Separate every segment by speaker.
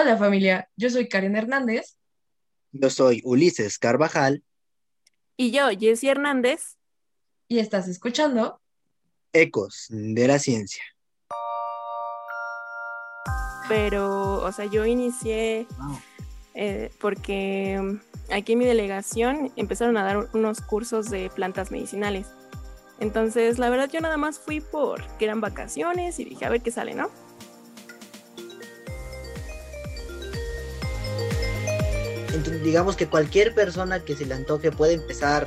Speaker 1: Hola familia, yo soy Karen Hernández.
Speaker 2: Yo soy Ulises Carvajal.
Speaker 3: Y yo, Jessy Hernández.
Speaker 1: Y estás escuchando
Speaker 2: Ecos de la Ciencia.
Speaker 3: Pero, o sea, yo inicié eh, porque mm, aquí en mi delegación empezaron a dar unos cursos de plantas medicinales. Entonces, la verdad, yo nada más fui porque eran vacaciones y dije, a ver qué sale, ¿no?
Speaker 2: Entonces, digamos que cualquier persona que se le antoje puede empezar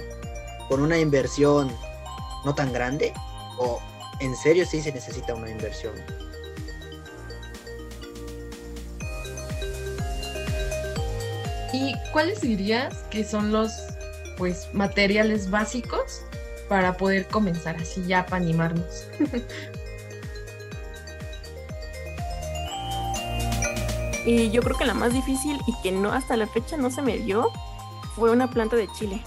Speaker 2: con una inversión no tan grande o en serio sí se necesita una inversión.
Speaker 1: ¿Y cuáles dirías que son los pues materiales básicos para poder comenzar así ya para animarnos?
Speaker 3: y yo creo que la más difícil y que no hasta la fecha no se me dio fue una planta de chile.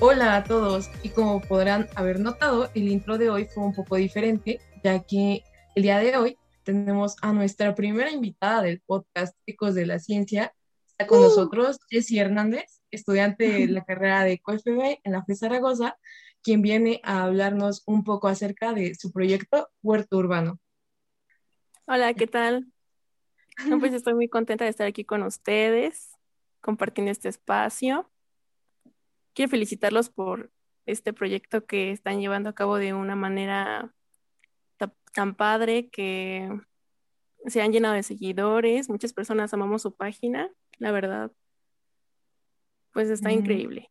Speaker 1: Hola a todos y como podrán haber notado, el intro de hoy fue un poco diferente, ya que el día de hoy tenemos a nuestra primera invitada del podcast Ecos de la Ciencia. Está con uh. nosotros Jessie Hernández, estudiante de la carrera de COFB en la FE Zaragoza, quien viene a hablarnos un poco acerca de su proyecto Huerto Urbano.
Speaker 3: Hola, ¿qué tal? pues estoy muy contenta de estar aquí con ustedes, compartiendo este espacio. Quiero felicitarlos por este proyecto que están llevando a cabo de una manera tan padre que se han llenado de seguidores, muchas personas amamos su página, la verdad, pues está increíble.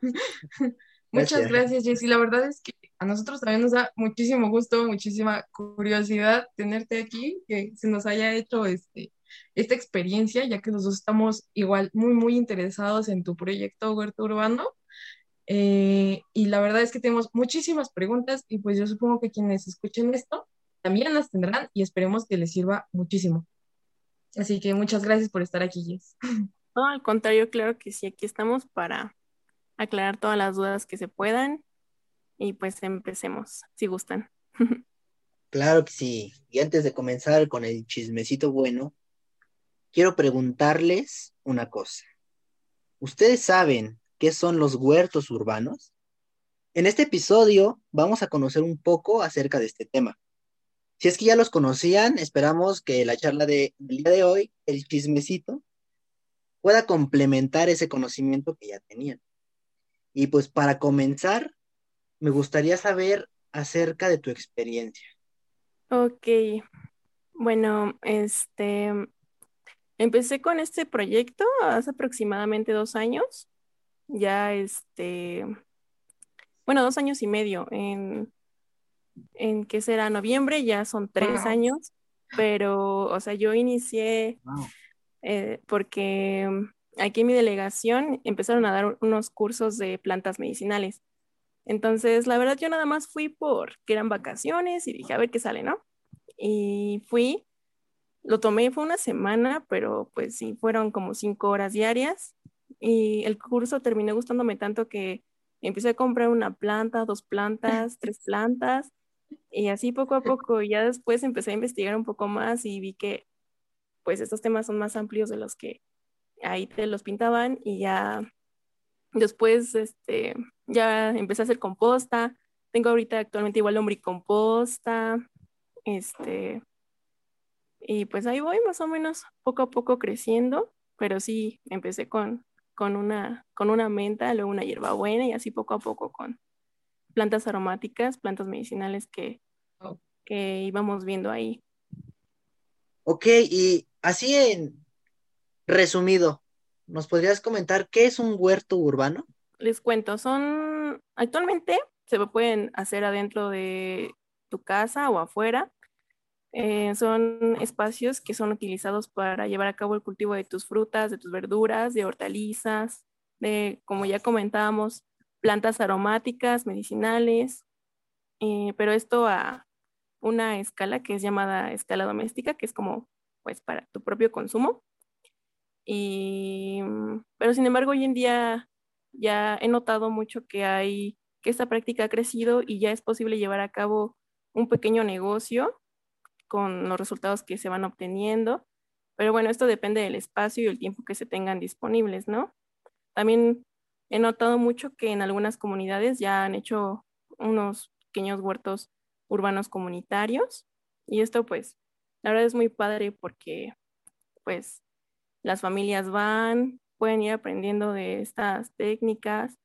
Speaker 1: Muchas gracias, Jessy. La verdad es que a nosotros también nos da muchísimo gusto, muchísima curiosidad tenerte aquí, que se nos haya hecho este, esta experiencia, ya que nosotros estamos igual muy, muy interesados en tu proyecto Huerto Urbano. Eh, y la verdad es que tenemos muchísimas preguntas y pues yo supongo que quienes escuchen esto también las tendrán y esperemos que les sirva muchísimo. Así que muchas gracias por estar aquí, Jess.
Speaker 3: No, al contrario, claro que sí, aquí estamos para aclarar todas las dudas que se puedan y pues empecemos, si gustan.
Speaker 2: Claro que sí. Y antes de comenzar con el chismecito bueno, quiero preguntarles una cosa. ¿Ustedes saben ¿Qué son los huertos urbanos? En este episodio vamos a conocer un poco acerca de este tema. Si es que ya los conocían, esperamos que la charla de, del día de hoy, el chismecito, pueda complementar ese conocimiento que ya tenían. Y pues para comenzar, me gustaría saber acerca de tu experiencia.
Speaker 3: Ok, bueno, este, empecé con este proyecto hace aproximadamente dos años ya este, bueno, dos años y medio. En, en qué será noviembre, ya son tres años, pero, o sea, yo inicié eh, porque aquí en mi delegación empezaron a dar unos cursos de plantas medicinales. Entonces, la verdad, yo nada más fui porque eran vacaciones y dije, a ver qué sale, ¿no? Y fui, lo tomé, fue una semana, pero pues sí, fueron como cinco horas diarias y el curso terminó gustándome tanto que empecé a comprar una planta, dos plantas, tres plantas y así poco a poco. Y ya después empecé a investigar un poco más y vi que pues estos temas son más amplios de los que ahí te los pintaban y ya después este ya empecé a hacer composta. Tengo ahorita actualmente igual lombricomposta. Este y pues ahí voy más o menos poco a poco creciendo, pero sí empecé con con una, con una menta, luego una hierbabuena y así poco a poco con plantas aromáticas, plantas medicinales que, oh. que íbamos viendo ahí.
Speaker 2: Ok, y así en resumido, ¿nos podrías comentar qué es un huerto urbano?
Speaker 3: Les cuento, son actualmente se pueden hacer adentro de tu casa o afuera. Eh, son espacios que son utilizados para llevar a cabo el cultivo de tus frutas, de tus verduras, de hortalizas, de, como ya comentábamos, plantas aromáticas, medicinales, eh, pero esto a una escala que es llamada escala doméstica, que es como pues para tu propio consumo. Y, pero sin embargo, hoy en día ya he notado mucho que hay, que esta práctica ha crecido y ya es posible llevar a cabo un pequeño negocio con los resultados que se van obteniendo. Pero bueno, esto depende del espacio y el tiempo que se tengan disponibles, ¿no? También he notado mucho que en algunas comunidades ya han hecho unos pequeños huertos urbanos comunitarios y esto pues la verdad es muy padre porque pues las familias van, pueden ir aprendiendo de estas técnicas,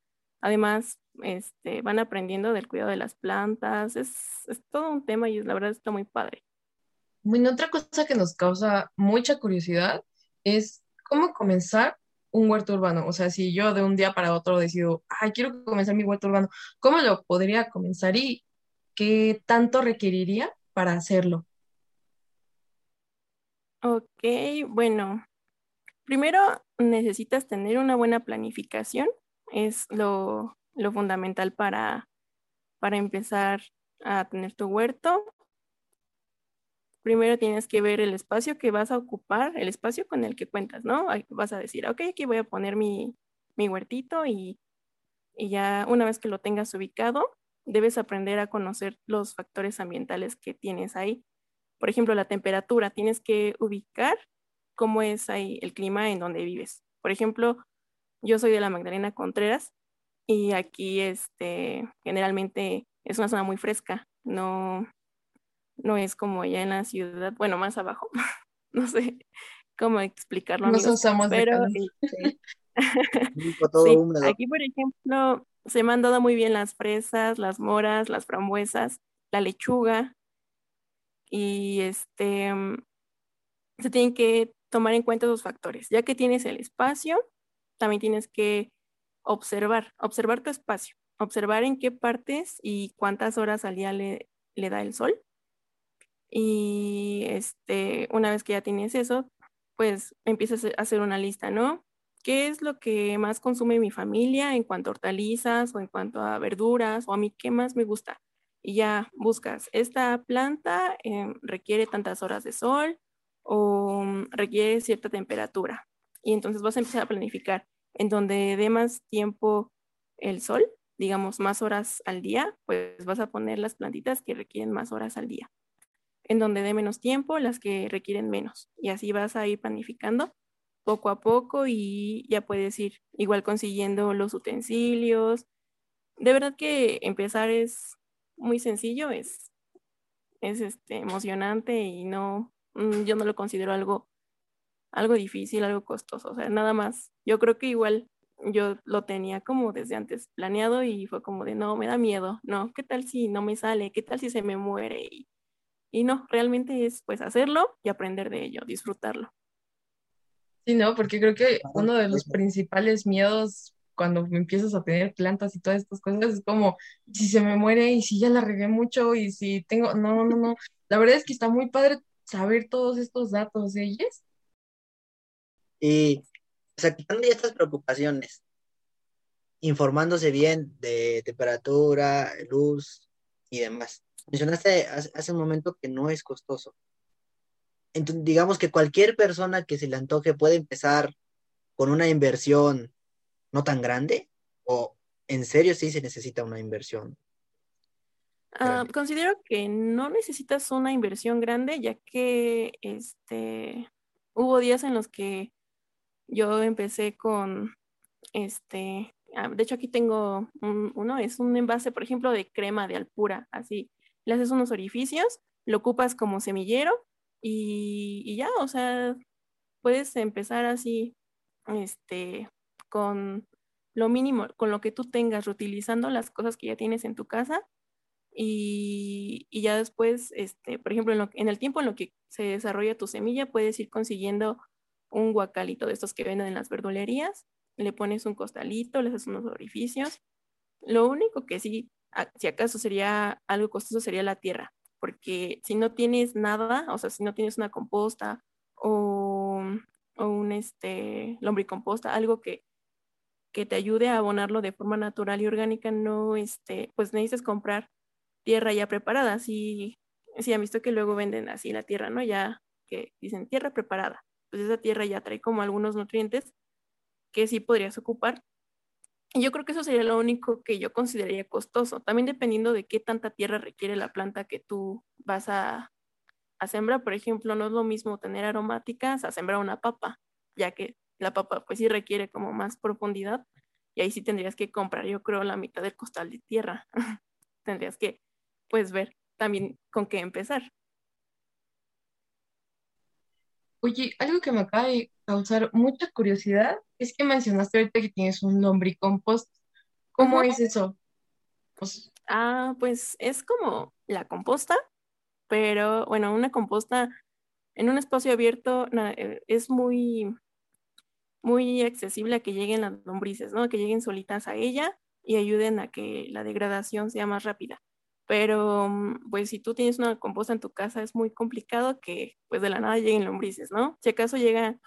Speaker 3: además este, van aprendiendo del cuidado de las plantas, es, es todo un tema y la verdad está muy padre.
Speaker 1: Bueno, otra cosa que nos causa mucha curiosidad es cómo comenzar un huerto urbano. O sea, si yo de un día para otro decido, ay, quiero comenzar mi huerto urbano, ¿cómo lo podría comenzar y qué tanto requeriría para hacerlo?
Speaker 3: Ok, bueno, primero necesitas tener una buena planificación, es lo, fundamental para, para empezar a tener tu huerto primero tienes que ver el espacio que vas a ocupar, el espacio con el que cuentas, ¿no? Vas a decir, ok, aquí voy a poner mi, huertito y, y, ya una vez que lo tengas ubicado, debes aprender a conocer los factores ambientales que tienes ahí. Por ejemplo, la temperatura, tienes que ubicar cómo es ahí el clima en donde vives. Por ejemplo, yo soy de la Magdalena Contreras y aquí este, generalmente es una zona muy fresca, no, no es como ya en la ciudad, bueno, más abajo, no sé cómo explicarlo.
Speaker 1: No usamos pero
Speaker 3: este, aquí, por ejemplo, se me han dado muy bien las fresas, las moras, las frambuesas, la lechuga, y este, se tienen que tomar en cuenta esos factores. Ya que tienes el espacio, también tienes que observar, observar tu espacio, observar en qué partes y cuántas horas al día le, da el sol y este, una vez que ya tienes eso, pues empiezas a hacer una lista, ¿no? ¿Qué es lo que más consume mi familia en cuanto a hortalizas o en cuanto a verduras o a mí qué más me gusta? Y ya buscas, esta planta em, requiere tantas horas de sol o mm, requiere cierta temperatura. Y entonces vas a empezar a planificar en donde dé más tiempo el sol, digamos más horas al día, pues vas a poner las plantitas que requieren más horas al día en donde dé menos tiempo, las que requieren menos. Y así vas a ir planificando poco a poco y ya puedes ir igual consiguiendo los utensilios. De verdad que empezar es muy sencillo, es, es este, emocionante y no, yo no lo considero algo, algo difícil, algo costoso. O sea, nada más. Yo creo que igual yo lo tenía como desde antes planeado y fue como de, no, me da miedo, no, ¿qué tal si no me sale? ¿Qué tal si se me muere? Y y no, realmente es pues hacerlo y aprender de ello, disfrutarlo.
Speaker 1: Sí, no, porque creo que uno de los principales miedos cuando empiezas a tener plantas y todas estas cosas es como si se me muere y si ya la regué mucho y si tengo, no, no, no. La verdad es que está muy padre saber todos estos datos de ellas.
Speaker 2: Y, o sea, quitando ya estas preocupaciones, informándose bien de temperatura, luz y demás. Mencionaste hace, un momento que no es costoso. Entonces, digamos que cualquier persona que se le antoje puede empezar con una inversión no tan grande o en serio sí se necesita una inversión.
Speaker 3: Ah, considero que no necesitas una inversión grande ya que este hubo días en los que yo empecé con este ah, de hecho aquí tengo uno es un envase por ejemplo de crema de alpura así. Le haces unos orificios, lo ocupas como semillero y, ya, o sea, puedes empezar así, este, con lo mínimo, con lo que tú tengas, reutilizando las cosas que ya tienes en tu casa y, ya después, este, por ejemplo, en, en, el tiempo en lo que se desarrolla tu semilla, puedes ir consiguiendo un guacalito de estos que venden en las verdulerías, le pones un costalito, le haces unos orificios. Lo único que sí si acaso sería algo costoso, sería la tierra, porque si no tienes nada, o sea, si no tienes una composta o, o un este, lombricomposta, algo que, que te ayude a abonarlo de forma natural y orgánica, no, este, pues necesitas comprar tierra ya preparada. Si, si han visto que luego venden así la tierra, ¿no? Ya que dicen tierra preparada. Pues esa tierra ya trae como algunos nutrientes que sí podrías ocupar yo creo que eso sería lo único que yo consideraría costoso, también dependiendo de qué tanta tierra requiere la planta que tú vas a, a sembrar, por ejemplo, no es lo mismo tener aromáticas a sembrar una papa, ya que la papa pues sí requiere como más profundidad y ahí sí tendrías que comprar, yo creo, la mitad del costal de tierra. tendrías que pues ver también con qué empezar.
Speaker 1: Oye, algo que me acaba de causar mucha curiosidad es que mencionaste ahorita que tienes un lombricompost. ¿Cómo es eso?
Speaker 3: Pues... Ah, pues es como la composta, pero bueno, una composta en un espacio abierto eh, es muy, muy accesible a que lleguen las lombrices, ¿no? Que lleguen solitas a ella y ayuden a que la degradación sea más rápida. Pero mm, pues si tú tienes una composta en tu casa es muy complicado que pues de la nada lleguen lombrices, ¿no? Si acaso llega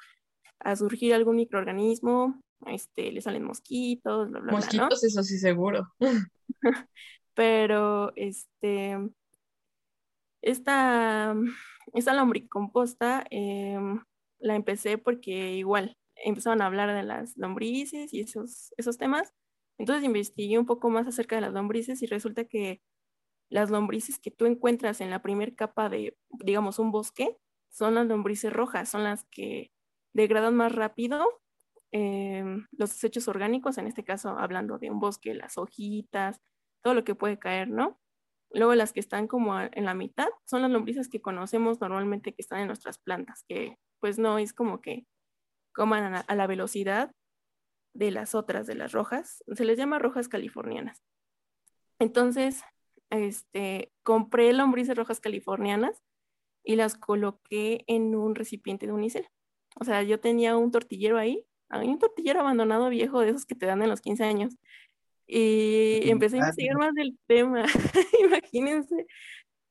Speaker 3: a surgir algún microorganismo, este, le salen mosquitos, bla, bla,
Speaker 1: Mosquitos, eso sí seguro.
Speaker 3: Pero este esta, esta lombricomposta em, la empecé porque igual empezaron a hablar de las lombrices y esos, esos temas. Entonces investigué un poco más acerca de las lombrices y resulta que las lombrices que tú encuentras en la primera capa de, digamos, un bosque, son las lombrices rojas, son las que degradan más rápido em, los desechos orgánicos, en este caso hablando de un bosque, las hojitas, todo lo que puede caer, ¿no? Luego las que están como en la mitad son las lombrices que conocemos normalmente que están en nuestras plantas, que pues no es como que coman a la velocidad de las otras, de las rojas. Se les llama rojas californianas. Entonces, este, compré lombrices rojas californianas y las coloqué en un recipiente de unicel. O sea, yo tenía un tortillero ahí, un tortillero abandonado viejo de esos que te dan en los 15 años. Y empecé a investigar más del tema. Imagínense.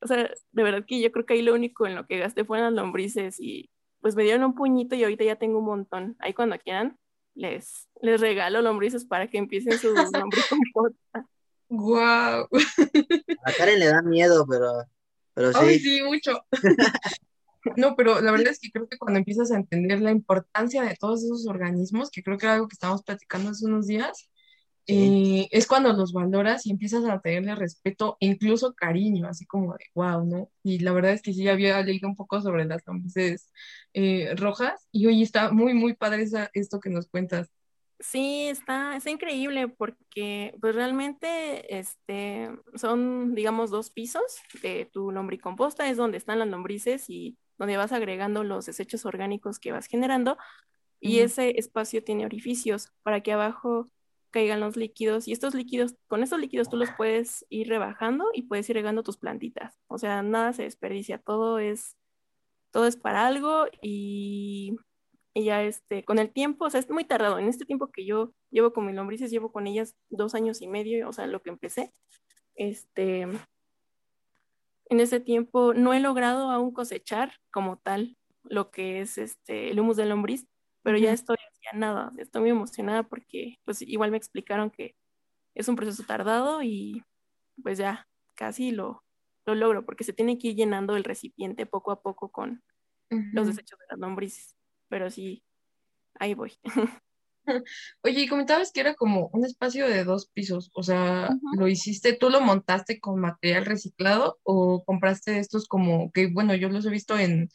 Speaker 3: O sea, de verdad que yo creo que ahí lo único en lo que gasté fueron las lombrices y pues me dieron un puñito y ahorita ya tengo un montón. Ahí cuando quieran les, les regalo lombrices para que empiecen su lombriz
Speaker 1: Wow.
Speaker 2: A Karen le da miedo, pero, pero sí.
Speaker 1: Ay, sí, mucho. No, pero la verdad es que creo que cuando empiezas a entender la importancia de todos esos organismos, que creo que era algo que estábamos platicando hace unos días, eh, es cuando los valoras y empiezas a tenerle respeto e incluso cariño, así como de wow, ¿no? Y la verdad es que sí había leído un poco sobre las lombrices eh, rojas y hoy está muy, muy padre esto que nos cuentas.
Speaker 3: Sí, está, está increíble porque pues realmente este, son, digamos, dos pisos de tu lombricomposta, es donde están las lombrices y donde vas agregando los desechos orgánicos que vas generando y ese espacio tiene orificios para que abajo caigan los líquidos y estos líquidos, con estos líquidos tú los puedes ir rebajando y puedes ir regando tus plantitas. O sea, nada se desperdicia, todo es, todo es para algo y y ya este, con el tiempo, o sea, es muy tardado. En este tiempo que yo llevo con mis lombrices, llevo con ellas dos años y medio, o sea, lo que empecé. Este, en ese tiempo no he logrado aún cosechar como tal lo que es este, el humus de lombriz, pero ya estoy hacia nada, estoy muy emocionada porque pues igual me explicaron que es un proceso tardado y pues ya casi lo, lo logro porque se tiene que ir llenando el recipiente poco a poco con los desechos de las lombrices pero sí, ahí voy.
Speaker 1: Oye, y comentabas que era como un espacio de dos pisos, o sea, ¿lo hiciste, tú lo montaste con material reciclado o compraste estos como que, bueno, yo los he visto en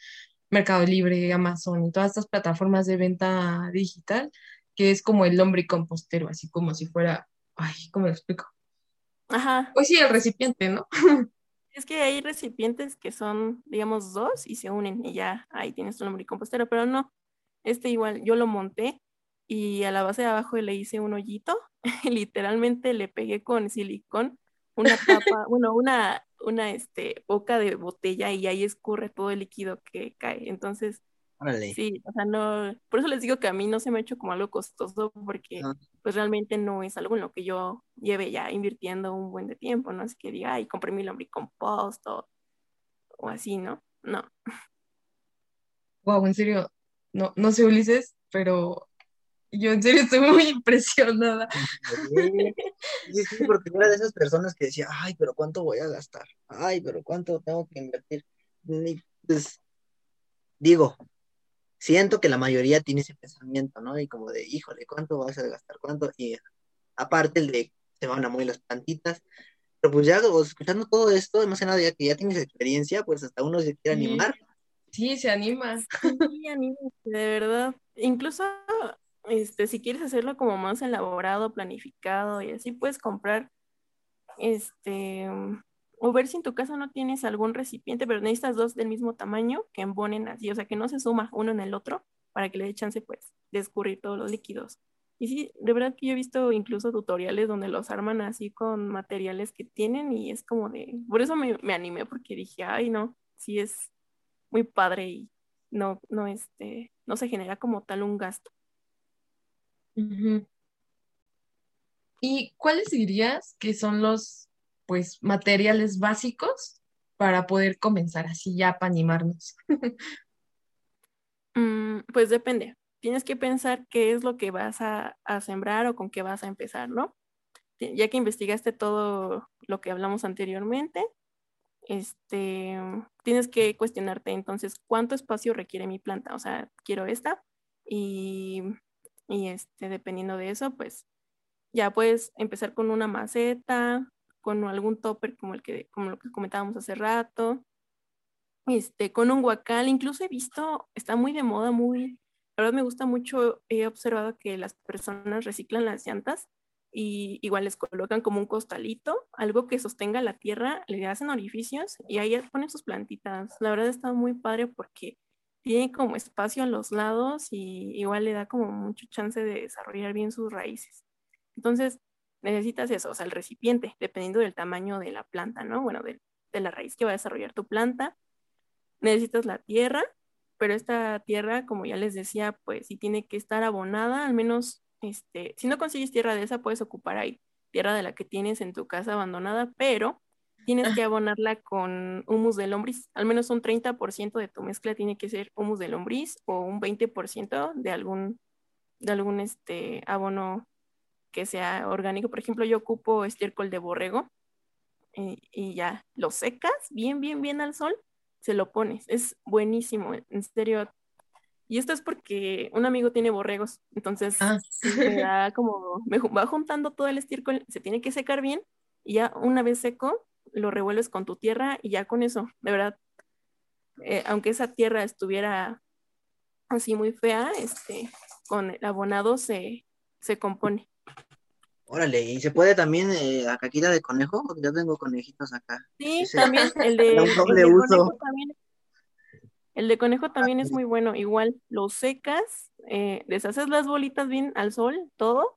Speaker 1: Mercado Libre, Amazon y todas estas plataformas de venta digital, que es como el hombre compostero, así como si fuera, ay, ¿cómo lo explico?
Speaker 3: Ajá.
Speaker 1: Pues sí, el recipiente, ¿no?
Speaker 3: Es que hay recipientes que son, digamos, dos y se unen y ya ahí tienes tu lombricompostero, pero no, este igual yo lo monté y a la base de abajo le hice un hoyito, literalmente le pegué con silicón una tapa, bueno, una, una este, boca de botella y ahí escurre todo el líquido que cae. Entonces, sí, o sea, no, por eso les digo que a mí no se me ha hecho como algo costoso porque pues realmente no es algo en lo que yo lleve ya invirtiendo un buen de tiempo, ¿no? Así que diga, ay, compré mi lombricompost o, o así, ¿no? No.
Speaker 1: Wow, en serio, no, no sé Ulises, pero yo en serio estoy muy impresionada.
Speaker 2: Sí, sí, porque era de esas personas que decía, ay, pero ¿cuánto voy a gastar? Ay, pero ¿cuánto tengo que invertir? pues, digo, siento que la mayoría tiene ese pensamiento, ¿no? Y como de, híjole, ¿cuánto vas a gastar? ¿Cuánto? Y aparte el de, se van a morir las plantitas, Pero pues ya escuchando todo esto, más que nada ya que ya tienes experiencia, pues hasta uno se quiere animar.
Speaker 1: Sí, se anima.
Speaker 3: Sí, anímate, de verdad. Incluso este, si quieres hacerlo como más elaborado, planificado y así puedes comprar este o ver si en tu casa no tienes algún recipiente, pero necesitas dos del mismo tamaño que embonen así, o sea, que no se suma uno en el otro para que le dé chance, pues, de escurrir todos los líquidos. Y sí, de verdad que yo he visto incluso tutoriales donde los arman así con materiales que tienen y es como de, por eso me, me animé porque dije, ay, no, sí es muy padre y no, no, este, no se genera como tal un gasto.
Speaker 1: ¿Y cuáles dirías que son los pues materiales básicos para poder comenzar así ya para animarnos?
Speaker 3: Mm, pues depende. Tienes que pensar qué es lo que vas a, sembrar o con qué vas a empezar, ¿no? Ya que investigaste todo lo que hablamos anteriormente, este, tienes que cuestionarte entonces cuánto espacio requiere mi planta. O sea, quiero esta y, y este, dependiendo de eso, pues ya puedes empezar con una maceta, con algún topper como el que, como lo que comentábamos hace rato, este, con un guacal, incluso he visto, está muy de moda, muy, la verdad me gusta mucho, he observado que las personas reciclan las llantas y igual les colocan como un costalito, algo que sostenga la tierra, le hacen orificios y ahí ponen sus plantitas. La verdad está muy padre porque tiene como espacio a los lados y igual le da como mucho chance de desarrollar bien sus raíces. Entonces, necesitas eso, o sea, el recipiente, dependiendo del tamaño de la planta, ¿no? Bueno, de, la raíz que va a desarrollar tu planta. Necesitas la tierra, pero esta tierra, como ya les decía, pues sí tiene que estar abonada, al menos, este, si no consigues tierra de esa, puedes ocupar ahí tierra de la que tienes en tu casa abandonada, pero tienes que abonarla con humus de lombriz. Al menos un 30% de tu mezcla tiene que ser humus de lombriz o un 20% de algún, de algún este, abono que sea orgánico. Por ejemplo, yo ocupo estiércol de borrego y, y, ya lo secas bien, bien, bien al sol, se lo pones. Es buenísimo, en serio. Y esto es porque un amigo tiene borregos, entonces ah. me da como, me va juntando todo el estiércol, se tiene que secar bien y ya una vez seco, lo revuelves con tu tierra y ya con eso, de verdad, eh, aunque esa tierra estuviera así muy fea, este, con el abonado se, se compone.
Speaker 2: Órale, ¿y se puede también eh, la caquita de conejo? Porque yo tengo conejitos acá.
Speaker 3: Sí, también el de, el de conejo también. El de conejo también es muy bueno. Igual lo secas, eh, deshaces las bolitas bien al sol, todo,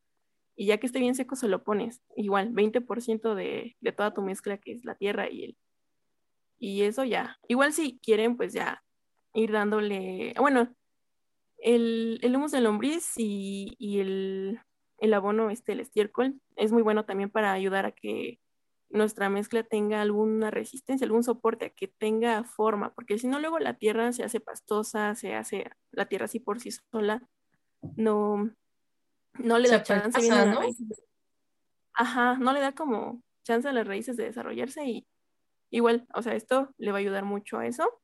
Speaker 3: y ya que esté bien seco se lo pones. Igual, 20% de, de toda tu mezcla que es la tierra y el... Y eso ya. Igual si quieren, pues ya ir dándole... Bueno, el, el humus de lombriz y, y el el abono, este, el estiércol, es muy bueno también para ayudar a que nuestra mezcla tenga alguna resistencia, algún soporte, a que tenga forma, porque si no luego la tierra se hace pastosa, se hace la tierra así por sí sola, no, no le da chance ¿no? Ajá, no le da como chance a las raíces de desarrollarse y igual, o sea, esto le va a ayudar mucho a eso.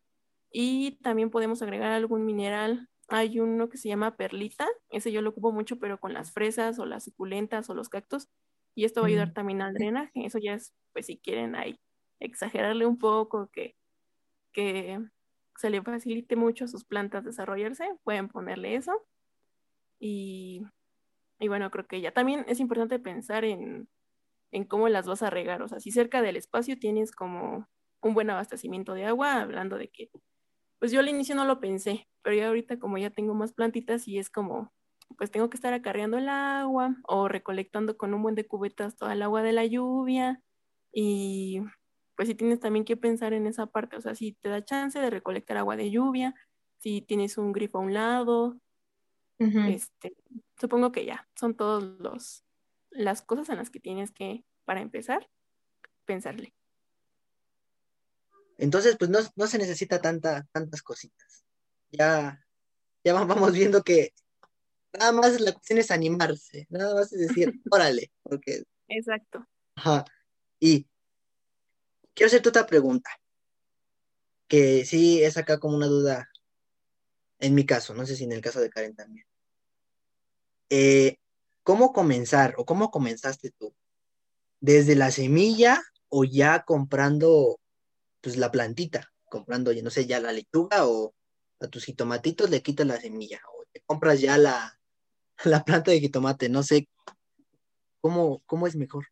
Speaker 3: Y también podemos agregar algún mineral hay uno que se llama perlita, ese yo lo ocupo mucho, pero con las fresas o las suculentas o los cactus. Y esto va a ayudar también al drenaje. Eso ya es, pues si quieren ahí exagerarle un poco, que, que se le facilite mucho a sus plantas desarrollarse, pueden ponerle eso. Y, y bueno, creo que ya también es importante pensar en, en cómo las vas a regar. O sea, si cerca del espacio tienes como un buen abastecimiento de agua, hablando de que pues yo al inicio no lo pensé, pero ya ahorita como ya tengo más plantitas y es como, pues tengo que estar acarreando el agua o recolectando con un buen de cubetas toda el agua de la lluvia y pues si tienes también que pensar en esa parte, o sea, si te da chance de recolectar agua de lluvia, si tienes un grifo a un lado, este, supongo que ya, son todos los las cosas en las que tienes que, para empezar, pensarle.
Speaker 2: Entonces, pues no, se necesita tanta, tantas cositas. Ya, ya vamos viendo que nada más la cuestión es animarse, nada más es decir, órale, porque...
Speaker 3: Exacto.
Speaker 2: Ajá. Y quiero hacerte otra pregunta, que sí es acá como una duda en mi caso, no sé si en el caso de Karen también. Eh, ¿Cómo comenzar o cómo comenzaste tú? ¿Desde la semilla o ya comprando pues la plantita, comprando, no sé, ya la lechuga o a tus jitomatitos le quitas la semilla o te compras ya la, la planta de jitomate, no sé cómo, cómo es mejor.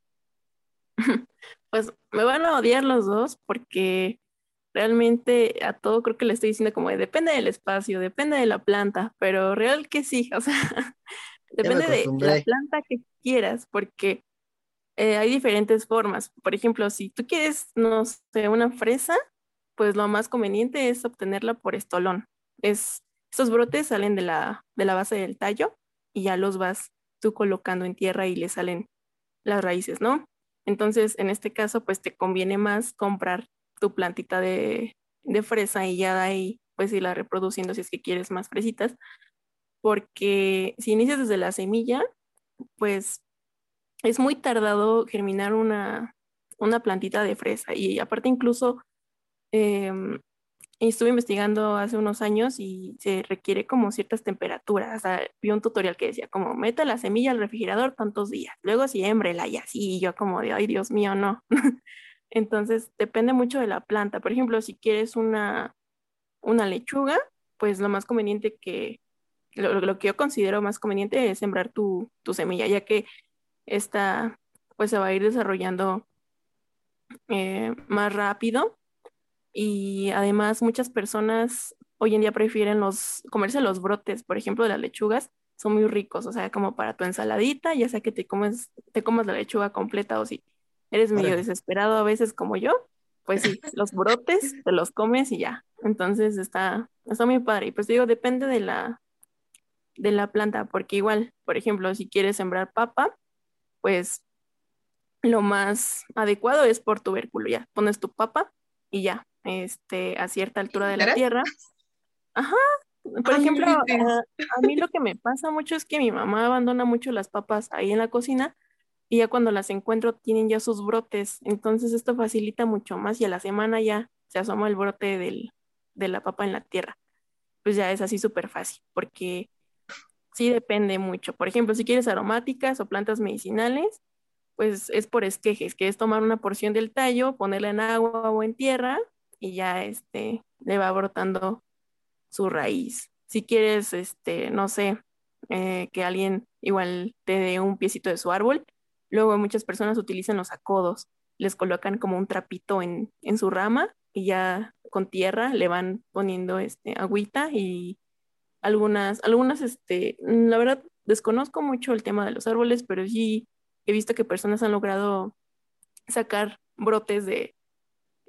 Speaker 3: Pues me van a odiar los dos porque realmente a todo creo que le estoy diciendo como depende del espacio, depende de la planta, pero real que sí, o sea, depende de la planta que quieras, porque eh, hay diferentes formas. Por ejemplo, si tú quieres, no sé, una fresa, pues lo más conveniente es obtenerla por estolón. Es, estos brotes salen de la, de la base del tallo y ya los vas tú colocando en tierra y le salen las raíces, ¿no? Entonces, en este caso, pues te conviene más comprar tu plantita de, fresa y ya de ahí, pues irla reproduciendo si es que quieres más fresitas, porque si inicias desde la semilla, pues es muy tardado germinar una, una plantita de fresa y aparte incluso em, estuve investigando hace unos años y se requiere como ciertas temperaturas. O sea, vi un tutorial que decía como meta la semilla al refrigerador tantos días, luego siémbrela y así, y yo como de, ay Dios mío, no. Entonces, depende mucho de la planta. Por ejemplo, si quieres una, una lechuga, pues lo más conveniente que, lo, que yo considero más conveniente es sembrar tu, tu semilla, ya que esta pues se va a ir desarrollando eh, más rápido y además muchas personas hoy en día prefieren los, comerse los brotes, por ejemplo, de las lechugas, son muy ricos, o sea, como para tu ensaladita, ya sea que te comes, te comas la lechuga completa o si eres medio desesperado a veces como yo, pues sí, los brotes te los comes y ya. Entonces está, está muy padre. Y pues digo, depende de la, de la planta, porque igual, por ejemplo, si quieres sembrar papa, pues lo más adecuado es por tubérculo, ya pones tu papa y ya, este, a cierta altura de la tierra. Ajá. Por ejemplo, a, mí lo que me pasa mucho es que mi mamá abandona mucho las papas ahí en la cocina y ya cuando las encuentro tienen ya sus brotes. Entonces esto facilita mucho más y a la semana ya se asoma el brote del, de la papa en la tierra. Pues ya es así súper fácil porque sí depende mucho. Por ejemplo, si quieres aromáticas o plantas medicinales, pues es por esquejes, que es tomar una porción del tallo, ponerla en agua o en tierra y ya este, le va brotando su raíz. Si quieres, este, no sé, eh, que alguien igual te dé un piecito de su árbol, luego muchas personas utilizan los acodos, les colocan como un trapito en, en su rama y ya con tierra le van poniendo este, agüita y algunas, algunas, este, la verdad desconozco mucho el tema de los árboles, pero sí he visto que personas han logrado sacar brotes de,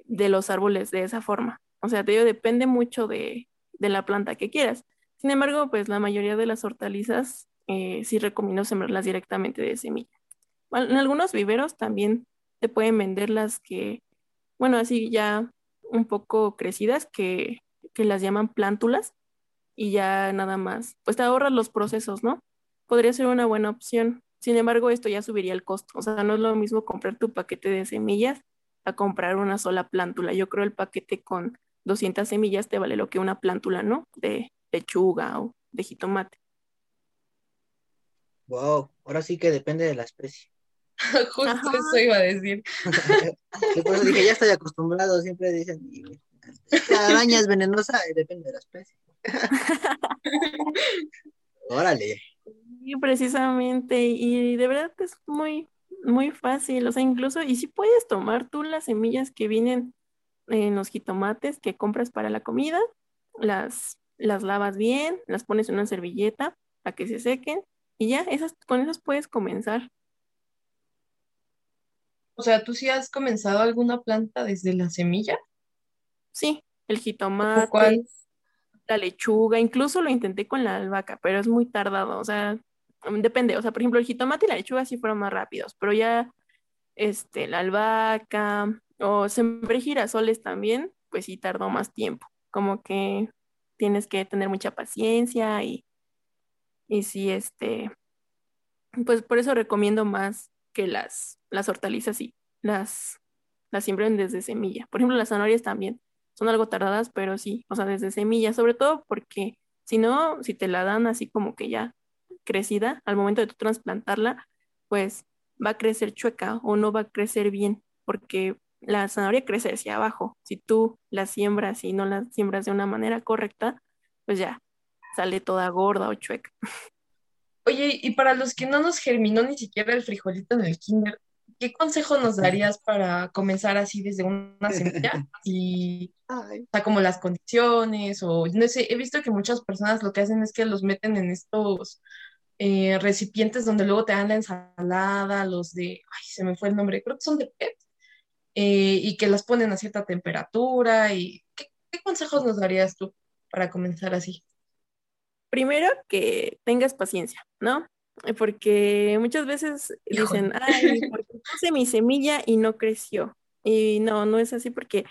Speaker 3: de los árboles de esa forma. O sea, te digo, depende mucho de, la planta que quieras. Sin embargo, pues la mayoría de las hortalizas eh, sí recomiendo sembrarlas directamente de semilla. en algunos viveros también te pueden vender las que, bueno, así ya un poco crecidas, que, que las llaman plántulas, y ya nada más, pues te ahorras los procesos, ¿no? Podría ser una buena opción. Sin embargo, esto ya subiría el costo. O sea, no es lo mismo comprar tu paquete de semillas a comprar una sola plántula. Yo creo el paquete con 200 semillas te vale lo que una plántula, ¿no? De lechuga o de jitomate.
Speaker 2: Wow, ahora sí que depende de la especie.
Speaker 1: Justo eso iba a decir.
Speaker 2: por eso dije, ya estoy acostumbrado, siempre dicen, la araña es venenosa, y depende de la especie. Órale.
Speaker 3: Sí, precisamente, y de verdad es muy, muy fácil, o sea, incluso, y si puedes tomar tú las semillas que vienen en los jitomates que compras para la comida, las, las lavas bien, las pones en una servilleta para que se sequen y ya, esas, con esas puedes comenzar.
Speaker 1: O sea, ¿tú sí has comenzado alguna planta desde la semilla?
Speaker 3: Sí, el jitomate, la lechuga, incluso lo intenté con la albahaca, pero es muy tardado, o sea, depende, o sea, por ejemplo, el jitomate y la lechuga sí fueron más rápidos, pero ya este, la albahaca o sembré girasoles también, pues sí tardó más tiempo. Como que tienes que tener mucha paciencia y, y sí, este, pues por eso recomiendo más que las, las hortalizas y las, las siembren desde semilla. Por ejemplo, las zanahorias también son algo tardadas, pero sí, o sea, desde semilla, sobre todo porque si no, si te la dan así como que ya crecida, al momento de tú trasplantarla, pues va a crecer chueca o no va a crecer bien. porque la zanahoria crece hacia abajo. Si tú la siembras y no la siembras de una manera correcta, pues ya sale toda gorda o chueca.
Speaker 1: Oye, y para los que no nos germinó ni siquiera el frijolito en el kinder, ¿qué consejo nos darías para comenzar así desde una semilla? Y, o sea, como las condiciones, o no sé, he visto que muchas personas lo que hacen es que los meten en estos eh, recipientes donde luego te dan la ensalada, los de, ay, se me fue el nombre, creo que son de PET, eh, y que las ponen a cierta temperatura. y ¿qué, ¿Qué consejos nos darías tú para comenzar así?
Speaker 3: Primero, que tengas paciencia, ¿no? Porque muchas veces dicen, ay, ¿por qué puse mi semilla y no creció? Y no, no es así porque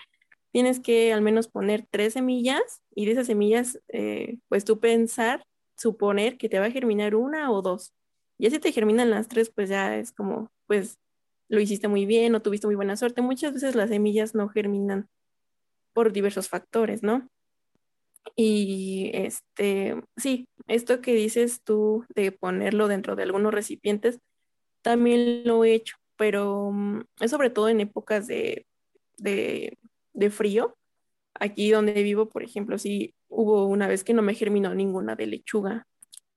Speaker 3: tienes que al menos poner tres semillas y de esas semillas, eh, pues tú pensar, suponer que te va a germinar una o dos. Y si te germinan las tres, pues ya es como, pues lo hiciste muy bien o tuviste muy buena suerte. Muchas veces las semillas no germinan por diversos factores, ¿no? Y este, sí, esto que dices tú de ponerlo dentro de algunos recipientes, también lo he hecho, pero mm, es sobre todo en épocas de, de, de frío. Aquí donde vivo, por ejemplo, sí hubo una vez que no me germinó ninguna de lechuga,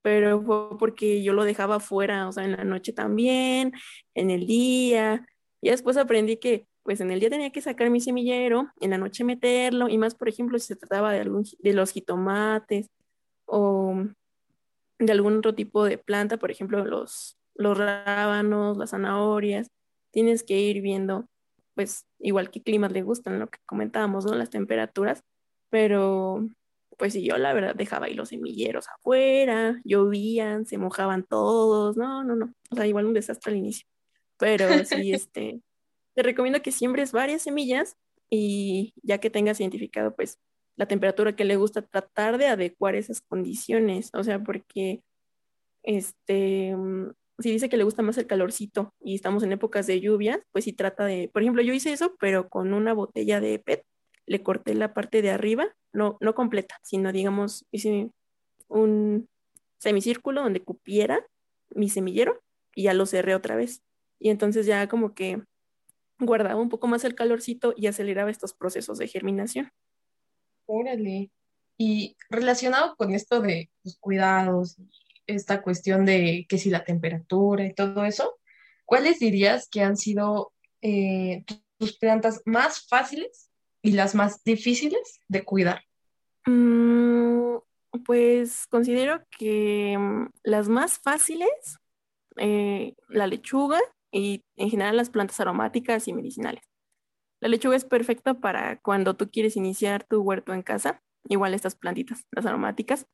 Speaker 3: pero fue porque yo lo dejaba afuera, o sea, en la noche también, en el día. Y después aprendí que pues en el día tenía que sacar mi semillero, en la noche meterlo, y más, por ejemplo, si se trataba de, algún, de los jitomates o de algún otro tipo de planta, por ejemplo, los, los rábanos, las zanahorias, tienes que ir viendo, pues, igual qué climas le gustan, lo que comentábamos, ¿no? Las temperaturas, pero pues si yo la verdad dejaba ahí los semilleros afuera, llovían, se mojaban todos, no, no, no, o sea, igual un desastre al inicio, pero sí, este, te recomiendo que siembres varias semillas y ya que tengas identificado pues la temperatura que le gusta, tratar de adecuar esas condiciones, o sea, porque este, si dice que le gusta más el calorcito y estamos en épocas de lluvias, pues si trata de, por ejemplo, yo hice eso, pero con una botella de PET, le corté la parte de arriba, no, no completa, sino digamos, hice un semicírculo donde cupiera mi semillero y ya lo cerré otra vez. Y entonces ya como que guardaba un poco más el calorcito y aceleraba estos procesos de germinación.
Speaker 1: Órale. Y relacionado con esto de los cuidados, esta cuestión de que si la temperatura y todo eso, ¿cuáles dirías que han sido eh, tus plantas más fáciles y las más difíciles de cuidar?
Speaker 3: Mm, pues considero que mm, las más fáciles, eh, la lechuga, y en general las plantas aromáticas y medicinales. La lechuga es perfecta para cuando tú quieres iniciar tu huerto en casa, igual estas plantitas, las aromáticas,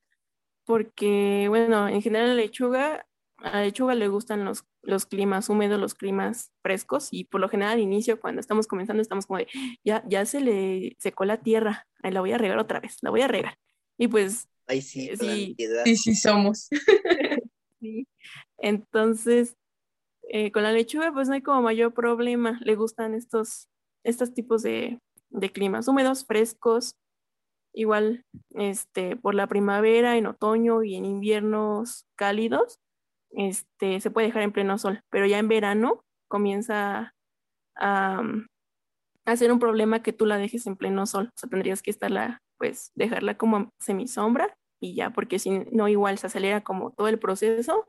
Speaker 3: porque, bueno, en general la lechuga, a la lechuga le gustan los, los climas húmedos, los climas frescos, y por lo general al inicio, cuando estamos comenzando, estamos como de, ya, ya se le secó la tierra, la voy a regar otra vez, la voy a regar. Y pues...
Speaker 2: Ay, sí,
Speaker 1: sí, sí, sí somos.
Speaker 3: sí. Entonces, eh, con la lechuga pues no hay como mayor problema, le gustan estos, estos tipos de, climas húmedos, frescos, igual este, por la primavera, en otoño y en inviernos cálidos, este, se puede dejar en pleno sol, pero ya en verano comienza a, a ser un problema que tú la dejes en pleno sol, o sea, tendrías que estarla, pues, dejarla como semisombra y ya, porque si no, igual se acelera como todo el proceso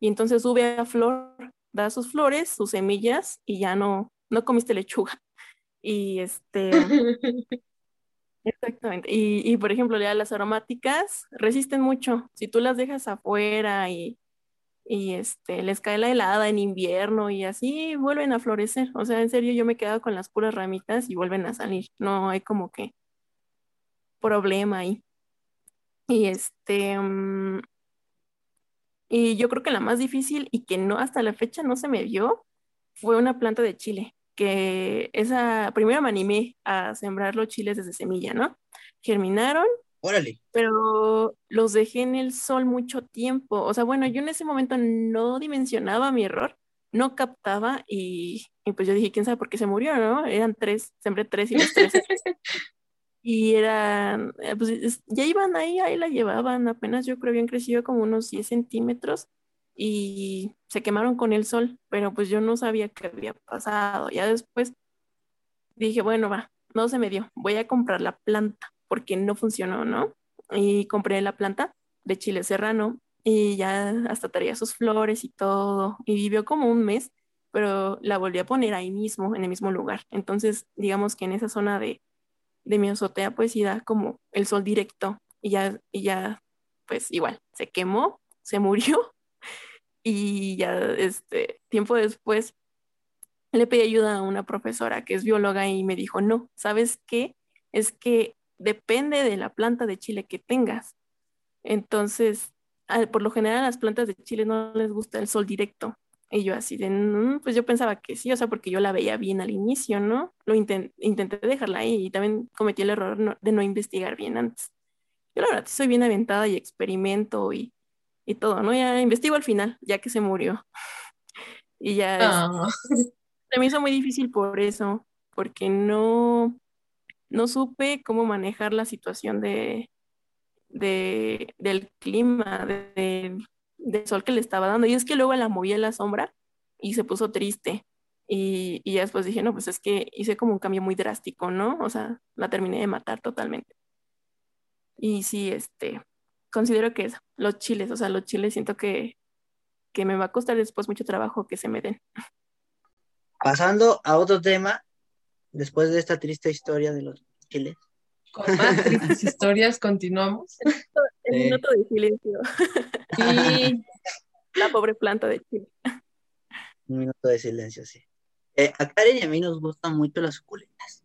Speaker 3: y entonces sube a flor, da sus flores, sus semillas y ya no, no comiste lechuga. Y este... Exactamente. Y, por ejemplo, ya las aromáticas resisten mucho. Si tú las dejas afuera y, y este, les cae la helada en invierno y así vuelven a florecer. O sea, en serio, yo me he quedado con las puras ramitas y vuelven a salir. No hay como que problema ahí. Y este, mm, y yo creo que la más difícil y que no hasta la fecha no se me dio fue una planta de chile, que esa, primero me animé a sembrar los chiles desde semilla, ¿no? Germinaron.
Speaker 2: Órale.
Speaker 3: Pero los dejé en el sol mucho tiempo. O sea, bueno, yo en ese momento no dimensionaba mi error, no captaba y, y pues yo dije, ¿quién sabe por qué se murió, no? Eran tres, sembré tres y los tres Y eran, eh, pues ya iban ahí, ahí la llevaban, apenas yo creo habían crecido como unos 10 centímetros y se quemaron con el sol, pero pues yo no sabía qué había pasado. Ya después dije, bueno, va, no se me dio, voy a comprar la planta porque no funcionó, ¿no? Y compré la planta de chile serrano y ya hasta traía sus flores y todo y vivió como un mes, pero la volví a poner ahí mismo, en el mismo lugar. Entonces, digamos que en esa zona de, de mi azotea, pues sí da como el sol directo y ya, y ya, pues igual, se quemó, se murió y ya, este, tiempo después le pedí ayuda a una profesora que es bióloga y me dijo, no, ¿sabes qué? Es que depende de la planta de chile que tengas. Entonces, por lo general a las plantas de chile no les gusta el sol directo. Y yo así de, mm, pues yo pensaba que sí, o sea, porque yo la veía bien al inicio, ¿no? Lo intenté dejarla ahí y también cometí el error de no investigar bien antes. Yo la verdad soy bien aventada y experimento y, y todo, ¿no? Ya investigo al final, ya que se murió. y ya ah. se me hizo muy difícil por eso, porque no, no supe cómo manejar la situación de, de del clima, de, del sol que le estaba dando. Y es que luego la moví a la sombra y se puso triste. Y, y ya después dije, no, pues es que hice como un cambio muy drástico, ¿no? O sea, la terminé de matar totalmente. Y sí, este, considero que es los chiles, o sea, los chiles siento que, que me va a costar después mucho trabajo que se me den.
Speaker 2: Pasando a otro tema, después de esta triste historia de los chiles.
Speaker 1: Con más tristes historias, continuamos.
Speaker 3: El minuto de silencio. Y la pobre planta de chile.
Speaker 2: Un minuto de silencio, sí. Eh, a Karen y a mí nos gustan mucho las suculentas.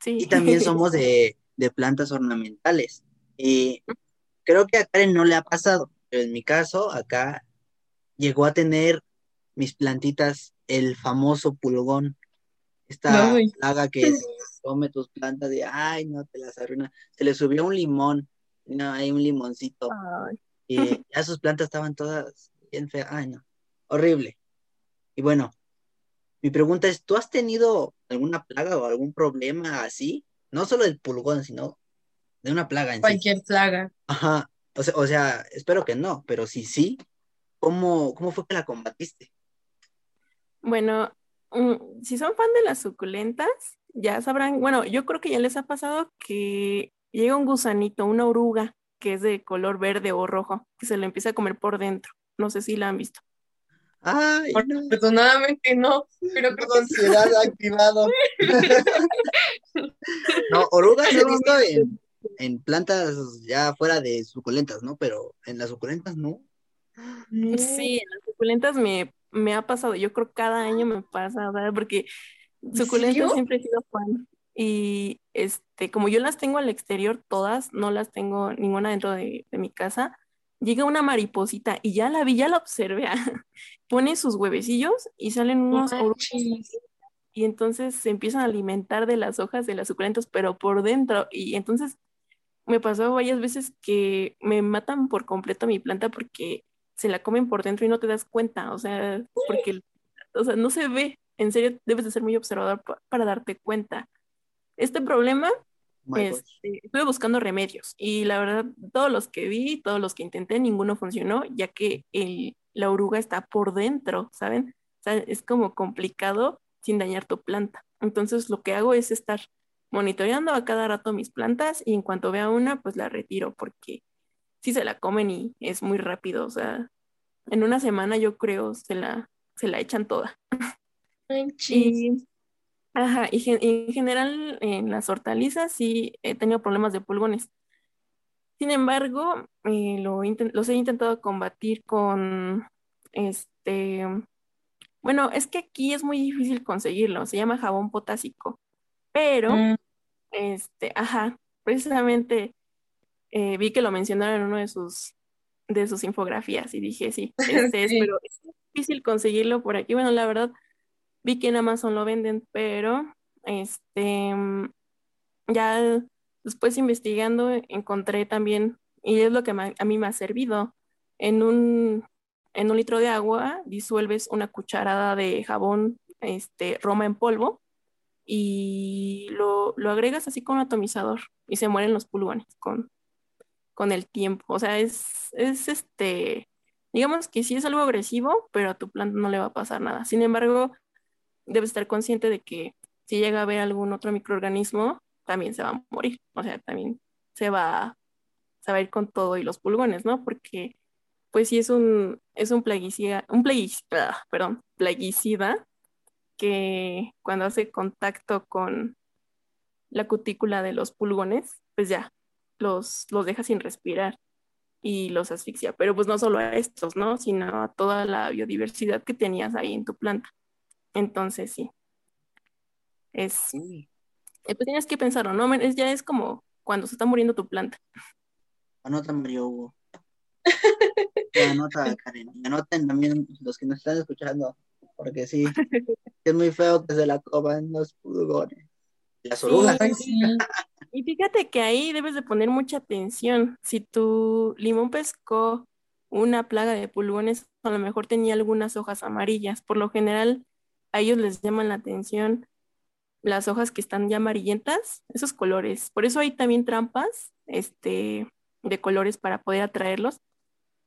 Speaker 2: Sí. Y también somos de, de plantas ornamentales. Y creo que a Karen no le ha pasado, pero en mi caso, acá llegó a tener mis plantitas el famoso pulgón, esta plaga que come tus plantas de, ay, no, te las arruina. Se le subió un limón, no, hay un limoncito. Y ya sus plantas estaban todas bien feas, ay, no, horrible. Y bueno, mi pregunta es, ¿tú has tenido alguna plaga o algún problema así? No solo del pulgón, sino de una plaga en
Speaker 1: Cualquier plaga.
Speaker 2: Ajá, o sea, o sea, espero que no, pero si sí, ¿cómo, cómo fue que la combatiste?
Speaker 3: Bueno, mm, si son fan de las suculentas, ya sabrán, bueno, yo creo que ya les ha pasado que llega un gusanito, una oruga, que es de color verde o rojo, que se le empieza a comer por dentro. No sé si la han visto.
Speaker 2: Ay,
Speaker 1: no. Afortunadamente no, pero
Speaker 2: creo que ansiedad activado. no, orugas he visto en, en, plantas ya fuera de suculentas, ¿no? Pero en las suculentas no.
Speaker 3: Sí, en las suculentas me me ha pasado, yo creo cada año me pasa, ¿verdad? Porque suculentas siempre he sido fan. Y este, como yo las tengo al exterior todas, no las tengo ninguna dentro de, mi casa, llega una mariposita y ya la vi, ya la observé, pone sus huevecillos y salen unos y entonces se empiezan a alimentar de las hojas de las suculentas, pero por dentro. Y entonces me pasó varias veces que me matan por completo mi planta porque se la comen por dentro y no te das cuenta, o sea, porque, o sea, no se ve, en serio, debes de ser muy observador para darte cuenta. Este problema, este, estuve buscando remedios y la verdad, todos los que vi, todos los que intenté, ninguno funcionó, ya que el, la oruga está por dentro, ¿saben? O sea, es como complicado sin dañar tu planta. Entonces, lo que hago es estar monitoreando a cada rato mis plantas y en cuanto vea una, pues la retiro porque sí se la comen y es muy rápido, o sea, en una semana yo creo se la, se la echan toda. y, ajá, y en general en las hortalizas sí he tenido problemas de pulgones. Sin embargo, eh, lo los he intentado combatir con este, bueno, es que aquí es muy difícil conseguirlo, se llama jabón potásico, pero, mm. este, ajá, precisamente eh, vi que lo mencionaron en uno de sus, de sus infografías y dije, sí, este es, pero es difícil conseguirlo por aquí. Bueno, la verdad, vi que en Amazon lo venden, pero este, ya después investigando encontré también, y es lo que a mí me ha servido, en un, en un litro de agua disuelves una cucharada de jabón este, Roma en polvo y lo, lo agregas así con atomizador y se mueren los pulgones con, con el tiempo. O sea, es, es este, digamos que sí es algo agresivo, pero a tu planta no le va a pasar nada. Sin embargo, debes estar consciente de que si llega a haber algún otro microorganismo, también se va a morir. O sea, también se va, se va a ir con todo y los pulgones, ¿no? Porque pues sí es un, es un plaguicida, un plaguicida, perdón, plaguicida que cuando hace contacto con la cutícula de los pulgones, pues ya, los, los deja sin respirar y los asfixia. Pero pues no solo a estos, ¿no? Sino a toda la biodiversidad que tenías ahí en tu planta. Entonces sí. Es. Eh, pues tienes que pensarlo, ¿no? Es, ya es como cuando se está muriendo tu planta.
Speaker 2: Anota Mario Hugo. anota Karen. Anoten también los que nos están escuchando. Porque sí, es muy feo que se la coman los pulgones. Las orugas.
Speaker 3: Y fíjate que ahí debes de poner mucha atención. Si tu limón pescó una plaga de pulgones, a lo mejor tenía algunas hojas amarillas. Por lo general, a ellos les llaman la atención las hojas que están ya amarillentas, esos colores. Por eso hay también trampas este, de colores para poder atraerlos.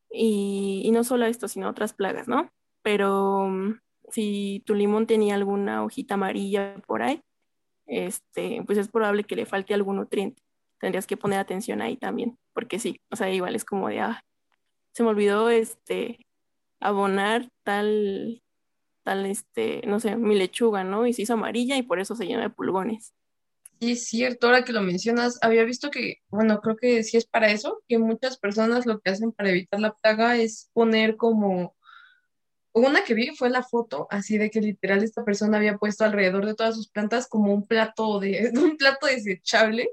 Speaker 3: Y, y no solo esto, sino otras plagas, ¿no? Pero mm, si tu limón tenía alguna hojita amarilla por ahí, este, pues es probable que le falte algún nutriente. Tendrías que poner atención ahí también, porque sí, o sea, igual es como de, ah, se me olvidó este, abonar tal, tal, este, no sé, mi lechuga, ¿no? Y se hizo amarilla y por eso se llena de pulgones.
Speaker 1: Sí, es cierto, ahora que lo mencionas, había visto que, bueno, creo que sí es para eso, que muchas personas lo que hacen para evitar la plaga es poner como una que vi fue la foto, así de que literal esta persona había puesto alrededor de todas sus plantas como un plato de, un plato desechable,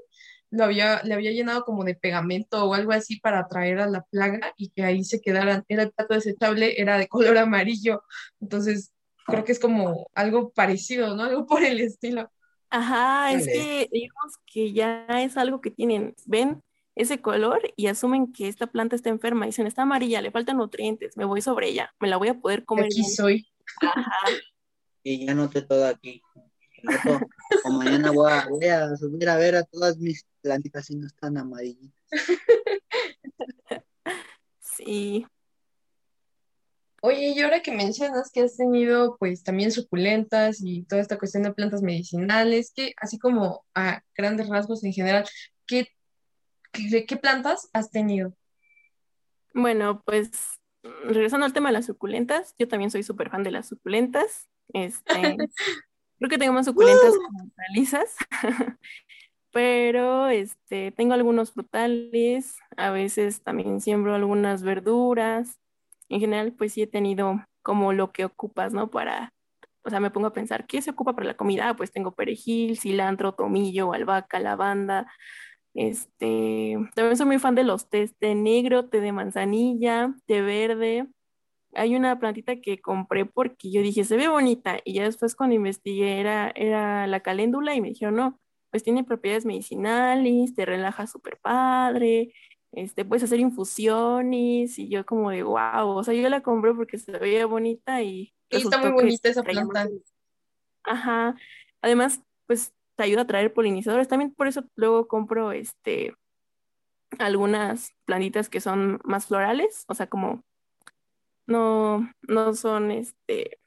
Speaker 1: lo había, le había llenado como de pegamento o algo así para atraer a la plaga y que ahí se quedaran. Era el plato desechable, era de color amarillo. Entonces, creo que es como algo parecido, ¿no? Algo por el estilo.
Speaker 3: Ajá, es que digamos que ya es algo que tienen, ven ese color y asumen que esta planta está enferma. Dicen, está amarilla, le faltan nutrientes, me voy sobre ella, me la voy a poder comer.
Speaker 1: Aquí soy.
Speaker 3: Ajá.
Speaker 2: Y ya noté todo aquí. O mañana voy a, subir a ver a todas mis plantitas si no están amarillitas.
Speaker 3: Sí.
Speaker 1: Oye, y ahora que mencionas que has tenido pues también suculentas y toda esta cuestión de plantas medicinales, que así como a grandes rasgos en general, ¿qué ¿Qué, qué plantas has tenido?
Speaker 3: Bueno, pues regresando al tema de las suculentas, yo también soy súper fan de las suculentas. Este, creo que tengo más suculentas que hortalizas, pero este, tengo algunos frutales, a veces también siembro algunas verduras. En general, pues sí he tenido como lo que ocupas, ¿no? Para, o sea, me pongo a pensar, ¿qué se ocupa para la comida? Pues tengo perejil, cilantro, tomillo, albahaca, lavanda, este, también soy muy fan de los tés, té negro, té de manzanilla, té verde. Hay una plantita que compré porque yo dije, se ve bonita, y ya después cuando investigué era, era la caléndula y me dijeron, no, pues tiene propiedades medicinales, te relaja súper padre, este, puedes hacer infusiones, y yo como de, wow, o sea, yo la compré porque se veía bonita y...
Speaker 1: está muy bonita esa planta.
Speaker 3: Ajá, además, pues te ayuda a traer polinizadores. También por eso luego compro este algunas plantitas que son más florales, o sea, como no, no son este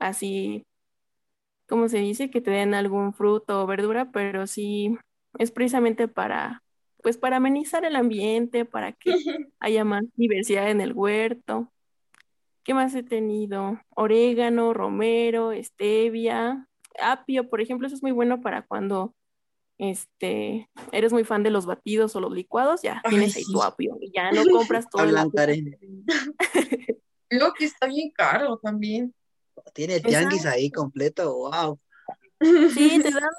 Speaker 3: así, como se dice? Que te den algún fruto o verdura, pero sí es precisamente para, pues para amenizar el ambiente, para que haya más diversidad en el huerto. ¿Qué más he tenido? Orégano, romero, stevia, apio, por ejemplo, eso es muy bueno para cuando este, eres muy fan de los batidos o los licuados, ya tienes ahí tu apio y ya no compras todo el
Speaker 1: Lo que está bien caro también.
Speaker 2: Tiene tianguis ahí completo, wow.
Speaker 3: Sí, te dan,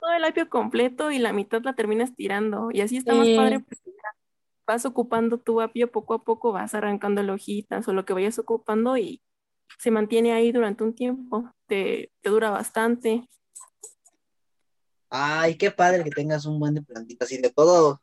Speaker 3: todo el apio completo y la mitad la terminas tirando. Y así está más padre porque vas ocupando tu apio poco a poco, vas arrancando la hojitas o lo que vayas ocupando y se mantiene ahí durante un tiempo, te, dura bastante.
Speaker 2: Ay, qué padre que tengas un buen de plantitas y de todo,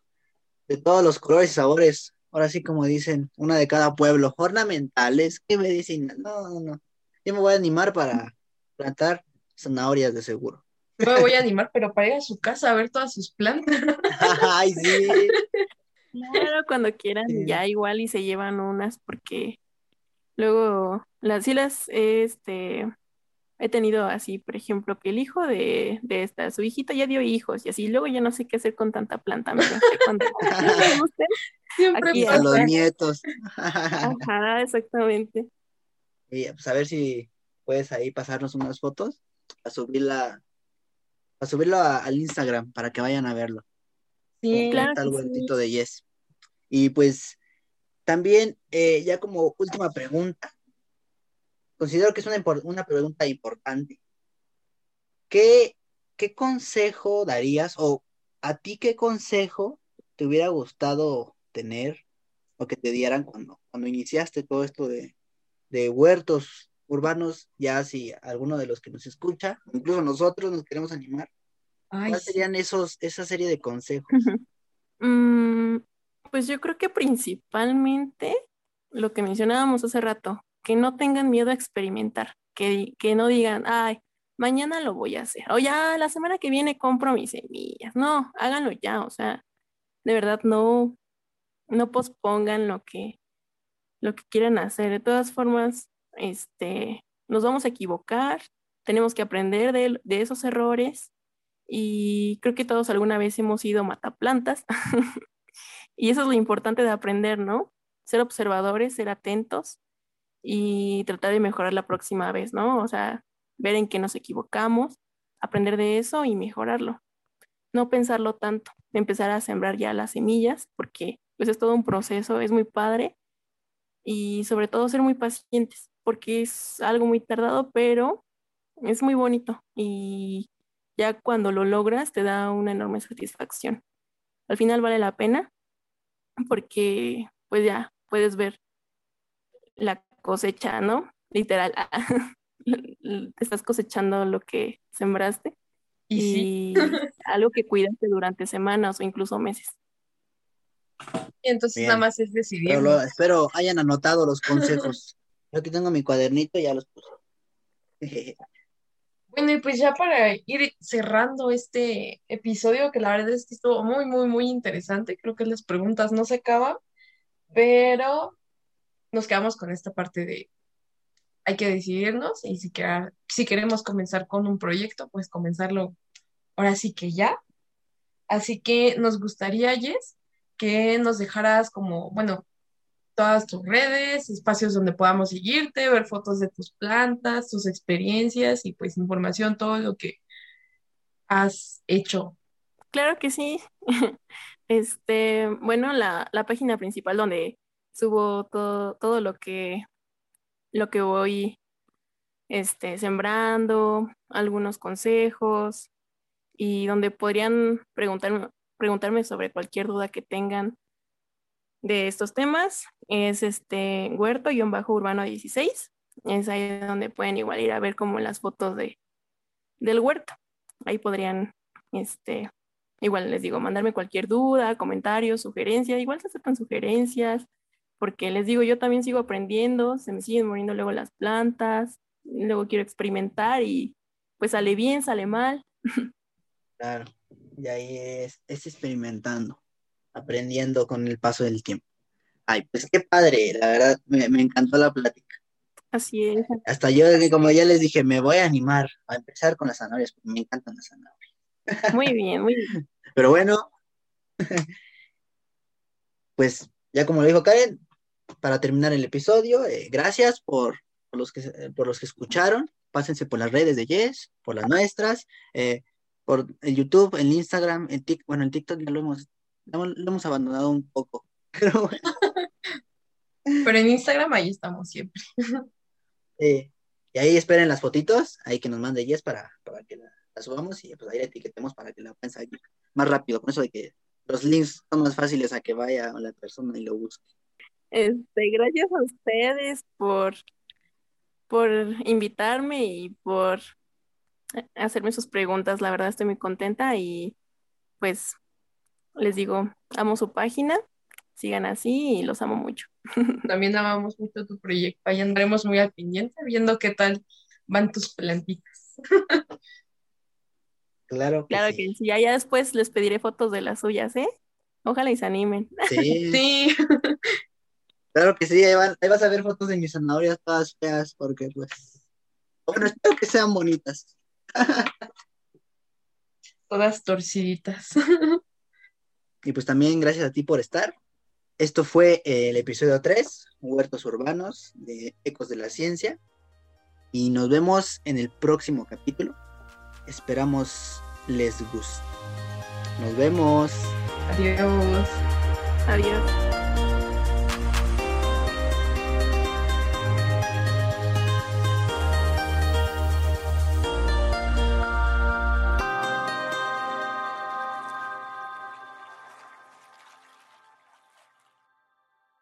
Speaker 2: de todos los colores y sabores. Ahora sí, como dicen, una de cada pueblo. Ornamentales, qué medicina. No, no, no. Yo me voy a animar para plantar zanahorias de seguro.
Speaker 1: Yo me voy a animar, pero para ir a su casa a ver todas sus plantas.
Speaker 2: Ay, sí.
Speaker 3: Claro, cuando quieran, ya igual y se llevan unas porque luego las sí las este he tenido así, por ejemplo, que el hijo de, de esta, su hijita ya dio hijos y así, luego ya no sé qué hacer con tanta planta, cuando
Speaker 1: Siempre
Speaker 3: Aquí,
Speaker 2: A los nietos.
Speaker 3: Ajá, exactamente.
Speaker 2: Y pues a ver si puedes ahí pasarnos unas fotos a subirla, a subirlo a- al Instagram para que vayan a verlo.
Speaker 1: Sí,
Speaker 3: Claro
Speaker 2: Está el
Speaker 3: que sí.
Speaker 2: de Yes. Y pues también, eh, ya como última pregunta, considero que es una, una pregunta importante. ¿Qué, ¿Qué consejo darías o a ti qué consejo te hubiera gustado tener o que te dieran cuando, cuando iniciaste todo esto de, de huertos urbanos? Ya si alguno de los que nos escucha, incluso nosotros nos queremos animar,
Speaker 1: Ay,
Speaker 2: ¿cuáles serían esos, esa serie de consejos?
Speaker 3: Mm, pues yo creo que principalmente lo que mencionábamos hace rato, que no tengan miedo a experimentar, que, que no digan, ay, mañana lo voy a hacer, o ya la semana que viene compro mis semillas. No, háganlo ya, o sea, de verdad no, no pospongan lo que, lo que quieran hacer. De todas formas, este, nos vamos a equivocar, tenemos que aprender de, de esos errores y creo que todos alguna vez hemos sido mataplantas y eso es lo importante de aprender, ¿no? Ser observadores, ser atentos y tratar de mejorar la próxima vez, ¿no? O sea, ver en qué nos equivocamos, aprender de eso y mejorarlo. No pensarlo tanto, empezar a sembrar ya las semillas, porque pues es todo un proceso, es muy padre y sobre todo ser muy pacientes, porque es algo muy tardado, pero es muy bonito y ya cuando lo logras te da una enorme satisfacción. Al final vale la pena porque pues ya puedes ver la cosecha, ¿no? Literal, te estás cosechando lo que sembraste
Speaker 1: Y sí,
Speaker 3: y algo que cuidaste durante semanas o incluso meses.
Speaker 1: entonces
Speaker 2: Bien.
Speaker 1: nada más es
Speaker 2: Pero
Speaker 1: decidir.
Speaker 2: lo- espero hayan anotado los consejos. Yo aquí tengo mi cuadernito, ya los puse.
Speaker 1: Bueno, y pues ya para ir cerrando este episodio, que la verdad es que estuvo muy, muy, muy interesante. Creo que las preguntas no se acaban, pero nos quedamos con esta parte de hay que decidirnos y si, quer- si queremos comenzar con un proyecto, pues comenzarlo ahora sí que ya. Así que nos gustaría, Jess, que nos dejaras como, bueno, todas tus redes, espacios donde podamos seguirte, ver fotos de tus plantas, tus experiencias y pues información, todo lo que has hecho.
Speaker 3: Claro que sí. Este, bueno, la, la página principal donde subo todo, todo lo que, lo que voy este, sembrando, algunos consejos y donde podrían preguntarme, preguntarme sobre cualquier duda que tengan de estos temas. Es este huerto-urbano 16. Es ahí donde pueden igual ir a ver como las fotos de, del huerto. Ahí podrían, este, igual les digo, mandarme cualquier duda, comentario, sugerencia. Igual se aceptan sugerencias, porque les digo, yo también sigo aprendiendo, se me siguen muriendo luego las plantas, luego quiero experimentar y pues sale bien, sale mal.
Speaker 2: Claro, y ahí es, es experimentando, aprendiendo con el paso del tiempo. Ay, pues qué padre, la verdad, me, me encantó la plática.
Speaker 3: Así es.
Speaker 2: Hasta yo, como ya les dije, me voy a animar a empezar con las zanahorias, porque me encantan las zanahorias.
Speaker 3: Muy bien, muy bien.
Speaker 2: Pero bueno, pues ya como lo dijo Karen, para terminar el episodio, eh, gracias por, por los que, por los que escucharon. Pásense por las redes de Yes, por las nuestras, eh, por el YouTube, el Instagram, el TikTok. Bueno, el TikTok ya lo hemos, lo hemos- lo hemos abandonado un poco. Pero bueno,
Speaker 1: Pero en Instagram ahí estamos siempre.
Speaker 2: eh, y ahí esperen las fotitos, ahí que nos mande Yes para, para que la, la subamos y pues ahí la etiquetemos para que la puedan seguir más rápido. Con eso de que los links son más fáciles a que vaya la persona y lo busque.
Speaker 3: Este, gracias a ustedes por, por invitarme y por hacerme sus preguntas. La verdad estoy muy contenta y pues les digo, amo su página, sigan así y los amo mucho.
Speaker 1: También amamos mucho tu proyecto. Ahí andaremos muy al pendiente viendo qué tal van tus plantitas.
Speaker 2: Claro que
Speaker 3: Claro
Speaker 2: sí.
Speaker 3: que sí, ya, ya después les pediré fotos de las suyas, ¿eh? Ojalá y se animen.
Speaker 2: Sí,
Speaker 1: Sí,
Speaker 2: claro que sí, ahí, van- ahí vas a ver fotos de mis zanahorias todas feas, porque pues, bueno, espero que sean bonitas.
Speaker 1: todas torciditas.
Speaker 2: Y pues también gracias a ti por estar. Esto fue el episodio 3, Huertos Urbanos de Ecos de la Ciencia. Y nos vemos en el próximo capítulo. Esperamos les guste. Nos vemos.
Speaker 1: Adiós.
Speaker 3: Adiós.